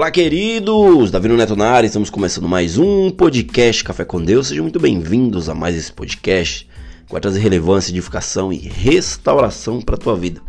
Olá, queridos! Davi Neto na área, estamos começando mais um podcast Café com Deus. Sejam muito bem-vindos a mais esse podcast que vai trazer relevância, edificação e restauração para a tua vida.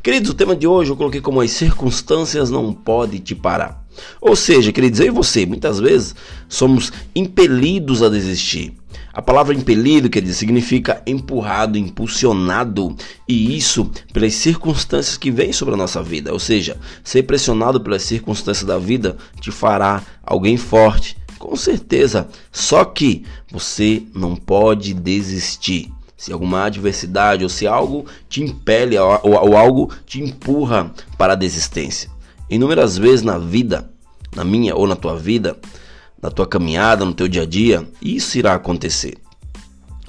Queridos, o tema de hoje eu coloquei como as circunstâncias não podem te parar. Ou seja, queridos, eu e você, muitas vezes somos impelidos a desistir. A palavra impelido, quer dizer, significa empurrado, impulsionado, e isso pelas circunstâncias que vêm sobre a nossa vida. Ou seja, ser pressionado pelas circunstâncias da vida te fará alguém forte, com certeza. Só que você não pode desistir. Se alguma adversidade ou se algo te impele ou, ou algo te empurra para a desistência. Inúmeras vezes na vida, na minha ou na tua vida, na tua caminhada, no teu dia a dia, isso irá acontecer.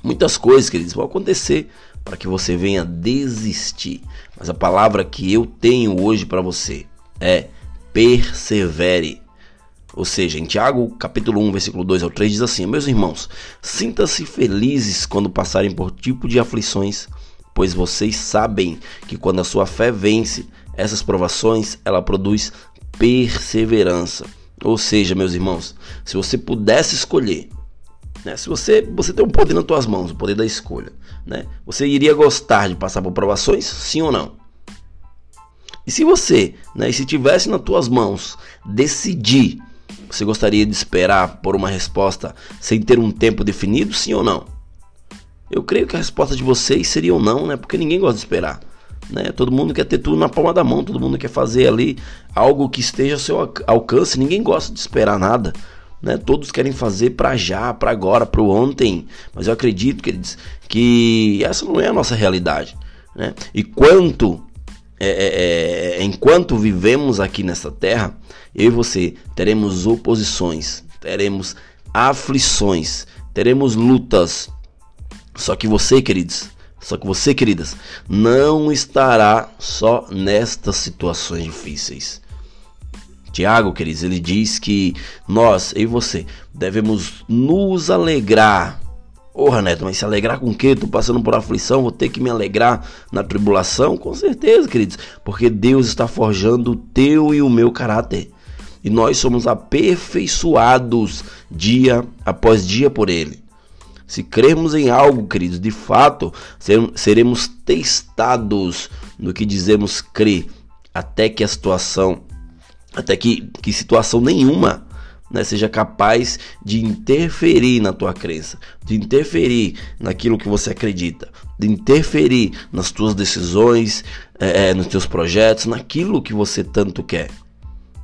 Muitas coisas, queridos, vão acontecer para que você venha desistir. Mas a palavra que eu tenho hoje para você é persevere. Ou seja, em Tiago, capítulo 1, versículo 2 ao 3 diz assim: Meus irmãos, sinta-se felizes quando passarem por tipo de aflições, pois vocês sabem que quando a sua fé vence essas provações, ela produz perseverança. Ou seja, meus irmãos, se você pudesse escolher, né, se você, você tem um poder nas suas mãos, o poder da escolha, né, você iria gostar de passar por provações, sim ou não? E se você, né, se tivesse nas tuas mãos decidir, você gostaria de esperar por uma resposta sem ter um tempo definido, sim ou não? Eu creio que a resposta de vocês seria ou não, né? Porque ninguém gosta de esperar. Né? Todo mundo quer ter tudo na palma da mão, todo mundo quer fazer ali algo que esteja ao seu alcance. Ninguém gosta de esperar nada. Né? Todos querem fazer para já, para agora, para ontem. Mas eu acredito, queridos, que essa não é a nossa realidade. Né? E quanto, é, é, é, enquanto vivemos aqui nessa terra, eu e você teremos oposições, teremos aflições, teremos lutas. Só que você, queridos, só que você, queridas, não estará só nestas situações difíceis. Tiago, queridos, ele diz que nós, eu e você, devemos nos alegrar. Porra, Neto, mas se alegrar com o quê? Tô passando por aflição, vou ter que me alegrar na tribulação? Com certeza, queridos, porque Deus está forjando o teu e o meu caráter. E nós somos aperfeiçoados dia após dia por Ele. Se crermos em algo, queridos, de fato seremos testados no que dizemos crer, até que a situação, até que, que situação nenhuma né, seja capaz de interferir na tua crença, de interferir naquilo que você acredita, de interferir nas tuas decisões, é, nos teus projetos, naquilo que você tanto quer.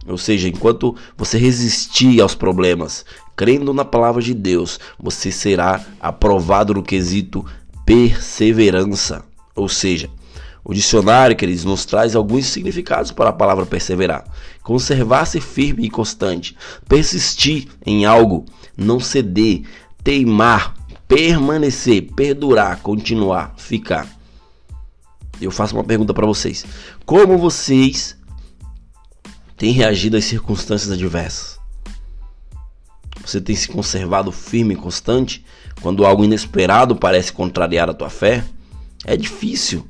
Ou seja, enquanto você resistir aos problemas, crendo na palavra de Deus, você será aprovado no quesito perseverança. Ou seja, o dicionário, queridos, nos traz alguns significados para a palavra perseverar. Conservar-se firme e constante, persistir em algo, não ceder, teimar, permanecer, perdurar, continuar, ficar. Eu faço uma pergunta para vocês: como vocês tem reagido às circunstâncias adversas? Você tem se conservado firme e constante quando algo inesperado parece contrariar a tua fé? É difícil,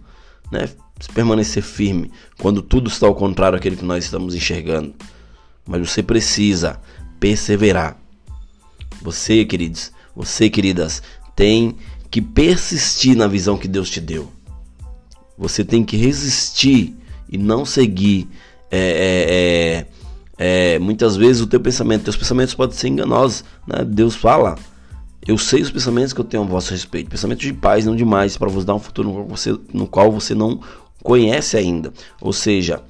né? Permanecer firme quando tudo está ao contrário daquilo que nós estamos enxergando. Mas você precisa perseverar. Você, queridos, você, queridas, tem que persistir na visão que Deus te deu. Você tem que resistir e não seguir é, é, é, é, muitas vezes o teu pensamento, teus pensamentos podem ser enganosos. Né? Deus fala, eu sei os pensamentos que eu tenho a vosso respeito, pensamentos de paz, não de mais, para vos dar um futuro no qual, você, no qual você não conhece ainda. Ou seja,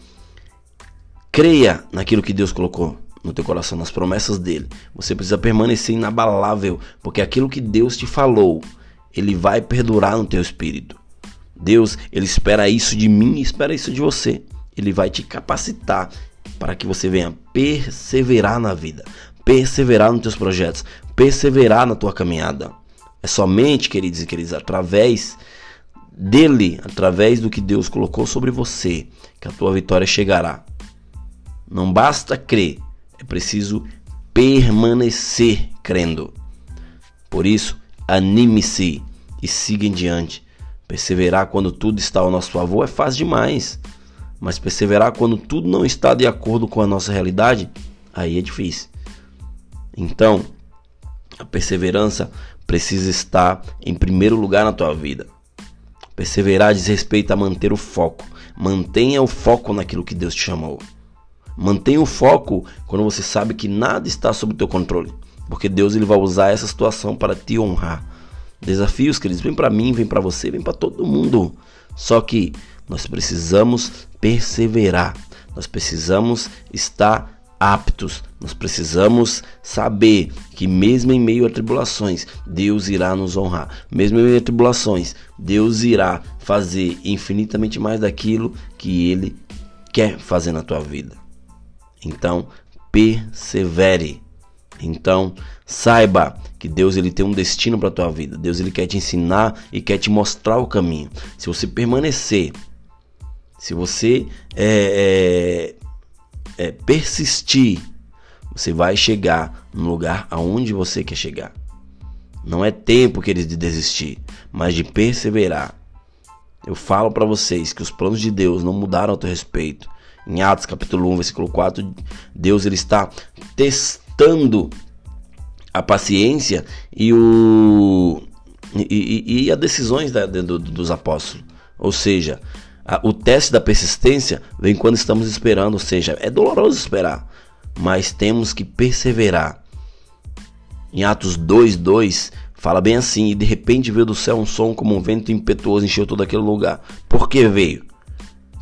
creia naquilo que Deus colocou no teu coração, nas promessas dele. Você precisa permanecer inabalável, porque aquilo que Deus te falou, ele vai perdurar no teu espírito. Deus, ele espera isso de mim e espera isso de você. Ele vai te capacitar para que você venha perseverar na vida, perseverar nos teus projetos, perseverar na tua caminhada. É somente, queridos e queridas, através dele, através do que Deus colocou sobre você, que a tua vitória chegará. Não basta crer, é preciso permanecer crendo. Por isso, anime-se e siga em diante. Perseverar quando tudo está ao nosso favor é fácil demais mas perseverar quando tudo não está de acordo com a nossa realidade, aí é difícil. Então, a perseverança precisa estar em primeiro lugar na tua vida. Perseverar diz respeito a manter o foco. Mantenha o foco naquilo que Deus te chamou. Mantenha o foco quando você sabe que nada está sob o teu controle, porque Deus ele vai usar essa situação para te honrar. Desafios, queridos, vem para mim, vem para você, vem para todo mundo. Só que nós precisamos perseverar. Nós precisamos estar aptos. Nós precisamos saber que mesmo em meio a tribulações, Deus irá nos honrar. Mesmo em meio a tribulações, Deus irá fazer infinitamente mais daquilo que ele quer fazer na tua vida. Então, persevere. Então, saiba que Deus ele tem um destino para tua vida. Deus ele quer te ensinar e quer te mostrar o caminho. Se você permanecer, se você é, é, é, persistir, você vai chegar no lugar aonde você quer chegar. Não é tempo, querido, de desistir, mas de perseverar. Eu falo para vocês que os planos de Deus não mudaram a teu respeito. Em Atos capítulo 1, versículo 4, Deus ele está testando a paciência e o e, e, e as decisões da, do, dos apóstolos. Ou seja, o teste da persistência vem quando estamos esperando, ou seja, é doloroso esperar, mas temos que perseverar. Em Atos 2:2 fala bem assim: "E de repente veio do céu um som como um vento impetuoso encheu todo aquele lugar". Por que veio?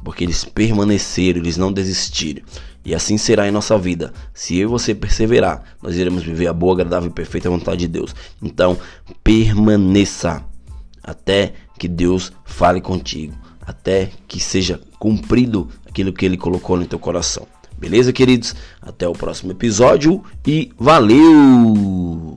porque eles permaneceram, eles não desistiram. E assim será em nossa vida. Se eu e você perseverar, nós iremos viver a boa, agradável e perfeita vontade de Deus. Então, permaneça até que Deus fale contigo, até que seja cumprido aquilo que ele colocou no teu coração. Beleza, queridos? Até o próximo episódio e valeu!